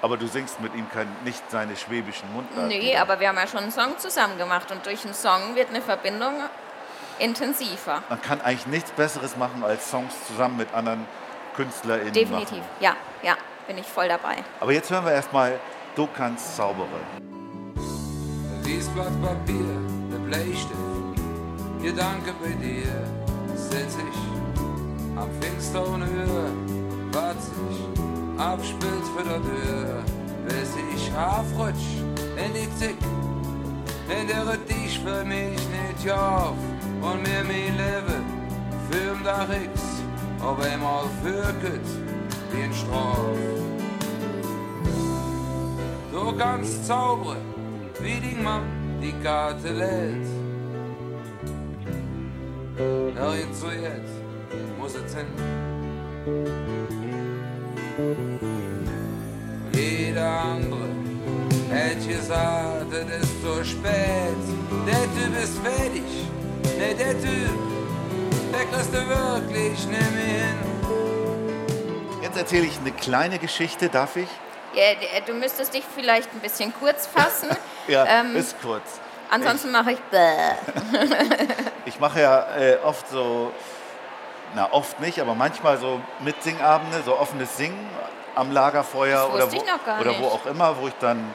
Aber du singst mit ihm kein, nicht seine schwäbischen Mundarten. Nee, aber wir haben ja schon einen Song zusammen gemacht und durch einen Song wird eine Verbindung intensiver. Man kann eigentlich nichts Besseres machen, als Songs zusammen mit anderen KünstlerInnen Definitiv, machen. ja, ja, bin ich voll dabei. Aber jetzt hören wir erstmal Du kannst zaubere. Dies Blatt Papier, der Bleistift, Gedanke bei dir, sitz ich am Fenster ohne Höhe, was sich abspielt für der Tür, bis ich aufrutsch in die Zick, in der dich für mich nicht auf und mir mein Leben für Tag X, ob einmal fürket wie ein Straf. Du kannst zaubern, wie die Mann die Karte lädt. Hör ihn zu jetzt, muss es hin. Jeder andere hätte gesagt, es ist zu spät. Der Typ ist fertig, ne, der Typ, kriegst du wirklich mehr hin. Jetzt erzähle ich eine kleine Geschichte, darf ich? Ja, d- du müsstest dich vielleicht ein bisschen kurz fassen. Ja, Ähm, ist kurz. Ansonsten mache ich bäh. Ich mache ja äh, oft so, na oft nicht, aber manchmal so Mitsingabende, so offenes Singen am Lagerfeuer Das oder, wo, ich noch gar oder wo auch immer, wo ich dann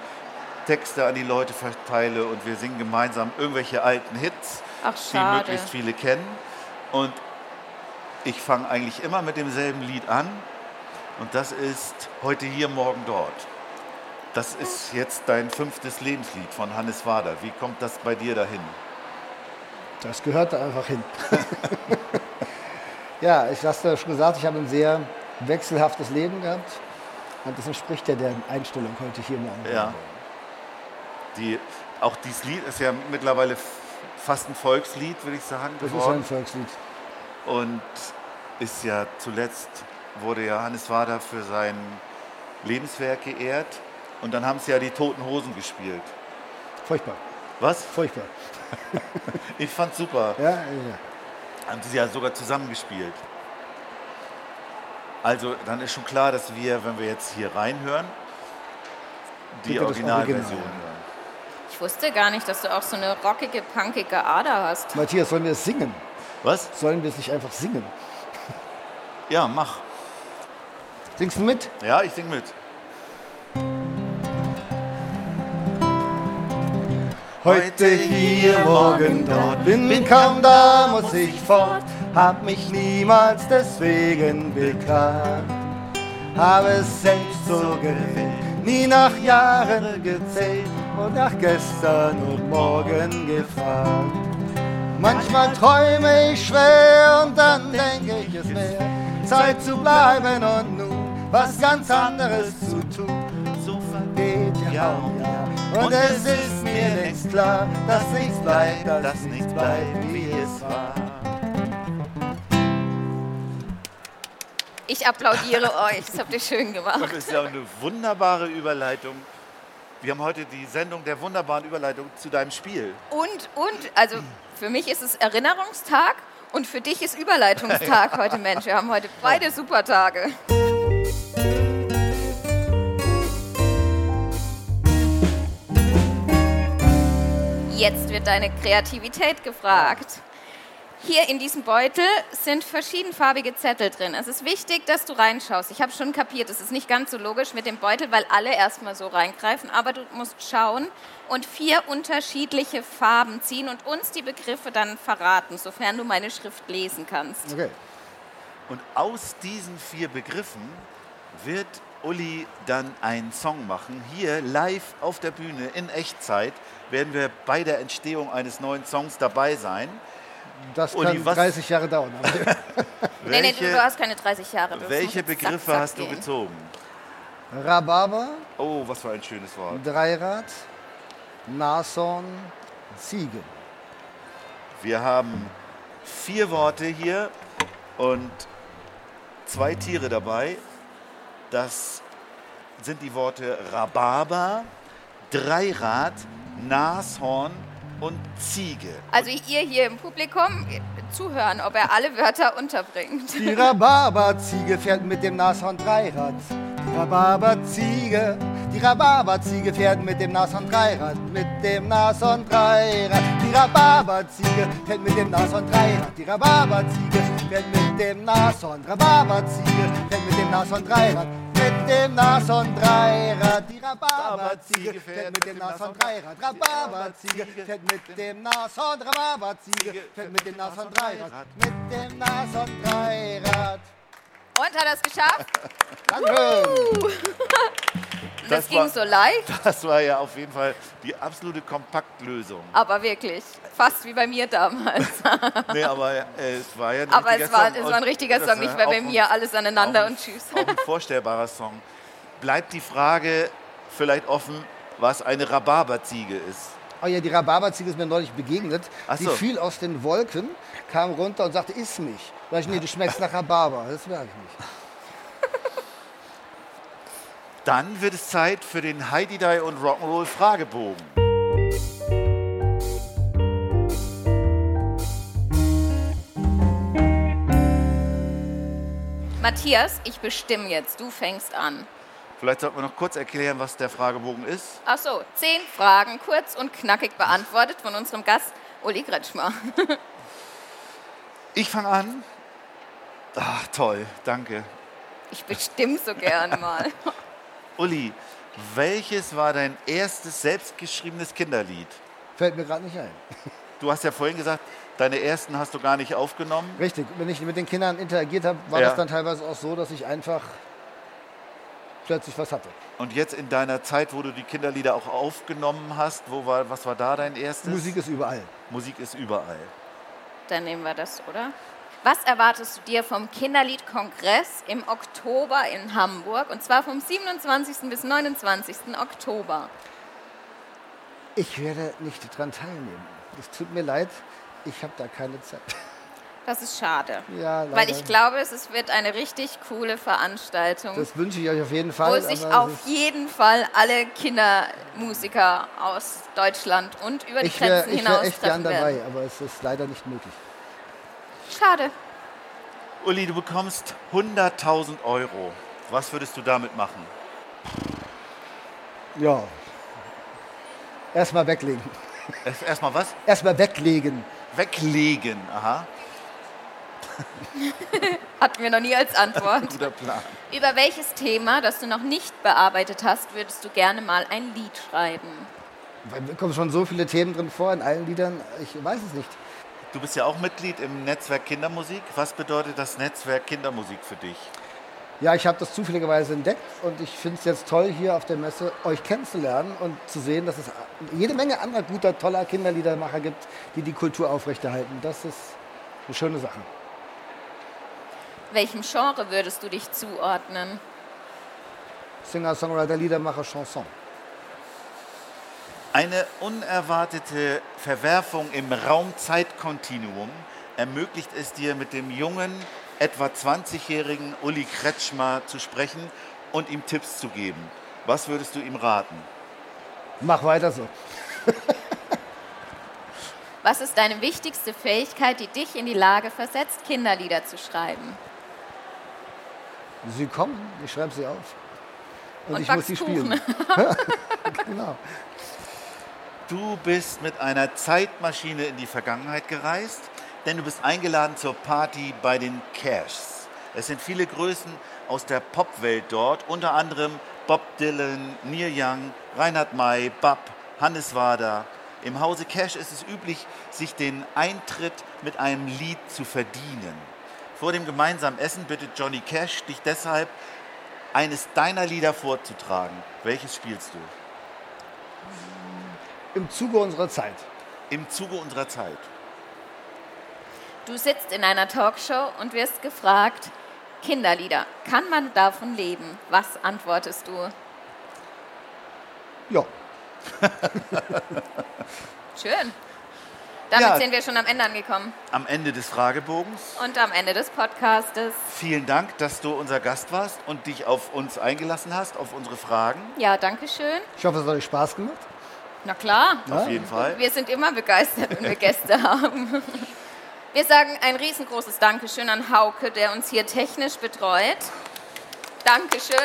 Texte an die Leute verteile und wir singen gemeinsam irgendwelche alten Hits, Ach, die möglichst viele kennen. Und ich fange eigentlich immer mit demselben Lied an und das ist heute hier, morgen dort. Das ist jetzt dein fünftes Lebenslied von Hannes Wader. Wie kommt das bei dir dahin? Das gehört da einfach hin. ja, ich hast ja schon gesagt, ich habe ein sehr wechselhaftes Leben gehabt. Und das entspricht ja der Einstellung heute hier morgen. Ja. Die, auch dieses Lied ist ja mittlerweile fast ein Volkslied, würde ich sagen, Das ist ein geworden. Volkslied. Und ist ja zuletzt, wurde ja Hannes Wader für sein Lebenswerk geehrt. Und dann haben es ja die Toten Hosen gespielt. Furchtbar. Was? Furchtbar. Ich fand's super. Ja, ja. Haben sie ja sogar zusammengespielt. Also dann ist schon klar, dass wir, wenn wir jetzt hier reinhören, die Originalversion Original. hören. Ich wusste gar nicht, dass du auch so eine rockige, punkige Ader hast. Matthias, sollen wir es singen? Was? Sollen wir es nicht einfach singen? Ja, mach. Singst du mit? Ja, ich sing mit. Heute hier, morgen dort, bin kaum da, muss ich fort, hab mich niemals deswegen beklagt. Habe es selbst so gewählt, nie nach Jahren gezählt und nach gestern und morgen gefragt. Manchmal träume ich schwer und dann denke ich, es wäre Zeit zu bleiben und nun was ganz anderes zu tun. So vergeht Jahr um Jahr und es ist mir längst klar, dass nichts bleibt, dass nichts bleibt, wie es war. Ich applaudiere euch, das habt ihr schön gemacht. Das ist ja eine wunderbare Überleitung. Wir haben heute die Sendung der wunderbaren Überleitung zu deinem Spiel. Und, und, also für mich ist es Erinnerungstag und für dich ist Überleitungstag heute, Mensch. Wir haben heute beide super Tage. Jetzt wird deine Kreativität gefragt. Hier in diesem Beutel sind verschiedenfarbige Zettel drin. Es ist wichtig, dass du reinschaust. Ich habe schon kapiert, es ist nicht ganz so logisch mit dem Beutel, weil alle erstmal so reingreifen, aber du musst schauen und vier unterschiedliche Farben ziehen und uns die Begriffe dann verraten, sofern du meine Schrift lesen kannst. Okay. Und aus diesen vier Begriffen wird Uli dann einen Song machen. Hier live auf der Bühne in Echtzeit werden wir bei der Entstehung eines neuen Songs dabei sein. Das Uli, kann was- 30 Jahre dauern. Nee, nee, du, du hast keine 30 Jahre. Welche Begriffe zack, zack hast du gehen. gezogen? Rhabarber, Oh, was für ein schönes Wort. Dreirad, Nashorn, Ziege. Wir haben vier Worte hier und zwei Tiere dabei. Das sind die Worte Rhabarber, Dreirad, Nashorn und Ziege. Also ihr hier im Publikum zuhören, ob er alle Wörter unterbringt. Die Rhabarberziege fährt mit dem Nashorn Dreirad. Die Rhabarberziege, die Rhabarberziege fährt mit dem Nashorn Dreirad. Mit dem Nashorn Dreirad. Die Rhabarberziege fährt mit dem Nashorn Dreirad. Die Rhabarberziege fährt mit dem Nashorn. Rhabarberziege fährt mit dem Nashorn Dreirad. Mit dem Nashorn Dreirad. Die Rhabarberziege fährt mit dem Nashorn Dreirad. Rhabarberziege fährt mit dem Nashorn. Rhabarberziege fährt mit dem Nashorn Dreirad. Mit dem Nashorn Dreirad. Und hat er es geschafft? Danke. Das, Das ging war- so leicht, Das war ja auf jeden Fall die absolute Kompaktlösung. aber wirklich. Fast wie bei mir damals. Nee, aber äh, es war ja ein Aber richtiger es war, Song. es war ein richtiger Song, nicht bei ein- mir alles aneinander auch ein- und tschüss. Auch ein vorstellbarer Song. Bleibt die Frage vielleicht offen, was eine Rhabarberziege ist. Oh ja, die Rhabarberziege ist mir neulich begegnet. Ach Die so. fiel aus den Wolken, kam runter und sagte, iss mich. Da ich, nee, du schmeckst nach Rhabarber. Das merke ich nicht. Dann wird es Zeit für den Heidi Die und Rock'n'Roll Fragebogen. Matthias, ich bestimme jetzt. Du fängst an. Vielleicht sollten wir noch kurz erklären, was der Fragebogen ist. Ach so, zehn Fragen, kurz und knackig beantwortet von unserem Gast Uli Kretschmer. Ich fange an. Ach, toll, danke. Ich bestimme so gern mal. Uli, welches war dein erstes selbstgeschriebenes Kinderlied? Fällt mir gerade nicht ein. Du hast ja vorhin gesagt, deine ersten hast du gar nicht aufgenommen. Richtig, wenn ich mit den Kindern interagiert habe, war Ja. das dann teilweise auch so, dass ich einfach plötzlich was hatte. Und jetzt in deiner Zeit, wo du die Kinderlieder auch aufgenommen hast, wo war, was war da dein erstes? Musik ist überall. Musik ist überall. Dann nehmen wir das, oder? Was erwartest du dir vom Kinderliedkongress im Oktober in Hamburg? Und zwar vom 27. bis 29. Oktober. Ich werde nicht dran teilnehmen. Es tut mir leid, ich habe da keine Zeit. Das ist schade. Ja, Weil ich glaube, es wird eine richtig coole Veranstaltung, Das wünsche ich euch auf jeden wo Fall. sich aber auf jeden Fall alle Kindermusiker aus Deutschland und über die ich Grenzen ich wär hinaus echt gern dabei, werden. aber es ist leider nicht möglich. Schade. Uli, du bekommst 100.000 Euro. Was würdest du damit machen? Ja. Erstmal weglegen. Erst- Erstmal was? Erstmal weglegen. Weglegen. Aha, Hatten wir noch nie als Antwort. guter Plan. Über welches Thema, das du noch nicht bearbeitet hast, würdest du gerne mal ein Lied schreiben? Weil mir kommen schon so viele Themen drin vor in allen Liedern. Ich weiß es nicht. Du bist ja auch Mitglied im Netzwerk Kindermusik. Was bedeutet das Netzwerk Kindermusik für dich? Ja, ich habe das zufälligerweise entdeckt und ich finde es jetzt toll, hier auf der Messe euch kennenzulernen und zu sehen, dass es jede Menge anderer guter, toller Kinderliedermacher gibt, die die Kultur aufrechterhalten. Das ist eine schöne Sache. Welchem Genre würdest du dich zuordnen? Singer, Songwriter, Liedermacher, Chanson. Eine unerwartete Verwerfung im Raum-Zeit-Kontinuum ermöglicht es dir, mit dem jungen, etwa 20-jährigen Uli Kretschmer zu sprechen und ihm Tipps zu geben. Was würdest du ihm raten? Mach weiter so. Was ist deine wichtigste Fähigkeit, die dich in die Lage versetzt, Kinderlieder zu schreiben? Sie kommen, ich schreibe sie auf. Und, Und ich muss sie spielen. genau. Du bist mit einer Zeitmaschine in die Vergangenheit gereist, denn du bist eingeladen zur Party bei den Cashs. Es sind viele Größen aus der Popwelt dort, unter anderem Bob Dylan, Neil Young, Reinhard May, Bab, Hannes Wader. Im Hause Cash ist es üblich, sich den Eintritt mit einem Lied zu verdienen. Vor dem gemeinsamen Essen bittet Johnny Cash dich deshalb, eines deiner Lieder vorzutragen. Welches spielst du? Im Zuge unserer Zeit. Im Zuge unserer Zeit. Du sitzt in einer Talkshow und wirst gefragt, Kinderlieder, kann man davon leben? Was antwortest du? Ja. Schön. Damit Ja. sind wir schon am Ende angekommen Am Ende des Fragebogens. und am Ende des Podcastes. Vielen Dank, dass du unser Gast warst und dich auf uns eingelassen hast, auf unsere Fragen. Ja, danke schön. Ich hoffe, es hat euch Spaß gemacht. Na klar. Auf jeden Fall. Wir sind immer begeistert, wenn wir Gäste haben. Wir sagen ein riesengroßes Dankeschön an Hauke, der uns hier technisch betreut. Dankeschön.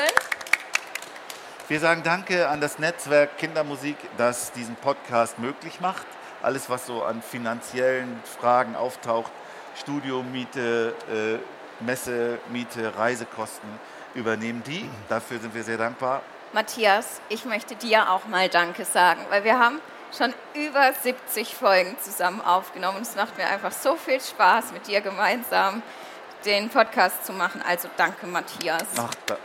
Wir sagen Danke an das Netzwerk Kindermusik, das diesen Podcast möglich macht. Alles, was so an finanziellen Fragen auftaucht, Studiomiete, äh, Messemiete, Reisekosten, übernehmen die. Dafür sind wir sehr dankbar. Matthias, ich möchte dir auch mal Danke sagen, weil wir haben schon über 70 Folgen zusammen aufgenommen es macht mir einfach so viel Spaß, mit dir gemeinsam den Podcast zu machen. Also danke, Matthias. Ach, da,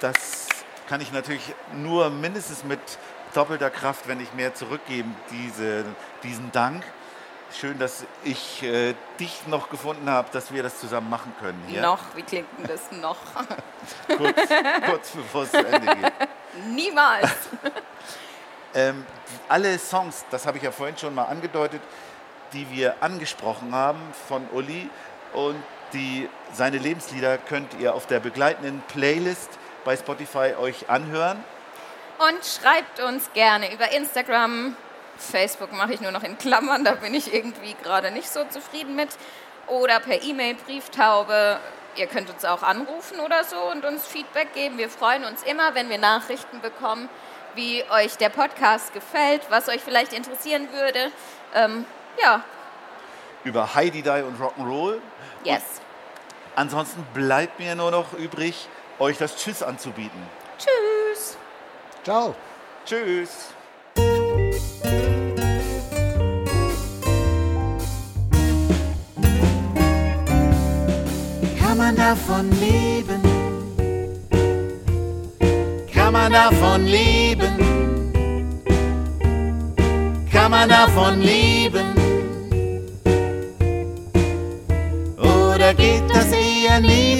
das kann ich natürlich nur mindestens mit doppelter Kraft, wenn ich mehr zurückgeben, diese, diesen Dank. Schön, dass ich äh, dich noch gefunden habe, dass wir das zusammen machen können hier. Noch, wie klingt denn das noch? Kurz, kurz bevor es zu Ende geht. Niemals. Ähm, alle Songs, das habe ich ja vorhin schon mal angedeutet, die wir angesprochen haben von Uli und die, seine Lebenslieder könnt ihr auf der begleitenden Playlist bei Spotify euch anhören. Und schreibt uns gerne über Instagram. Facebook mache ich nur noch in Klammern, da bin ich irgendwie gerade nicht so zufrieden mit. Oder per E-Mail, Brieftaube. Ihr könnt uns auch anrufen oder so und uns Feedback geben. Wir freuen uns immer, wenn wir Nachrichten bekommen, wie euch der Podcast gefällt, was euch vielleicht interessieren würde. Ähm, ja, über Heidi Die und Rock'n'Roll. yes. Ansonsten bleibt mir nur noch übrig, euch das Tschüss anzubieten. Tschüss. Ciao. Tschüss. Davon leben? Kann man davon leben? Kann man davon leben? Oder geht das eher nicht?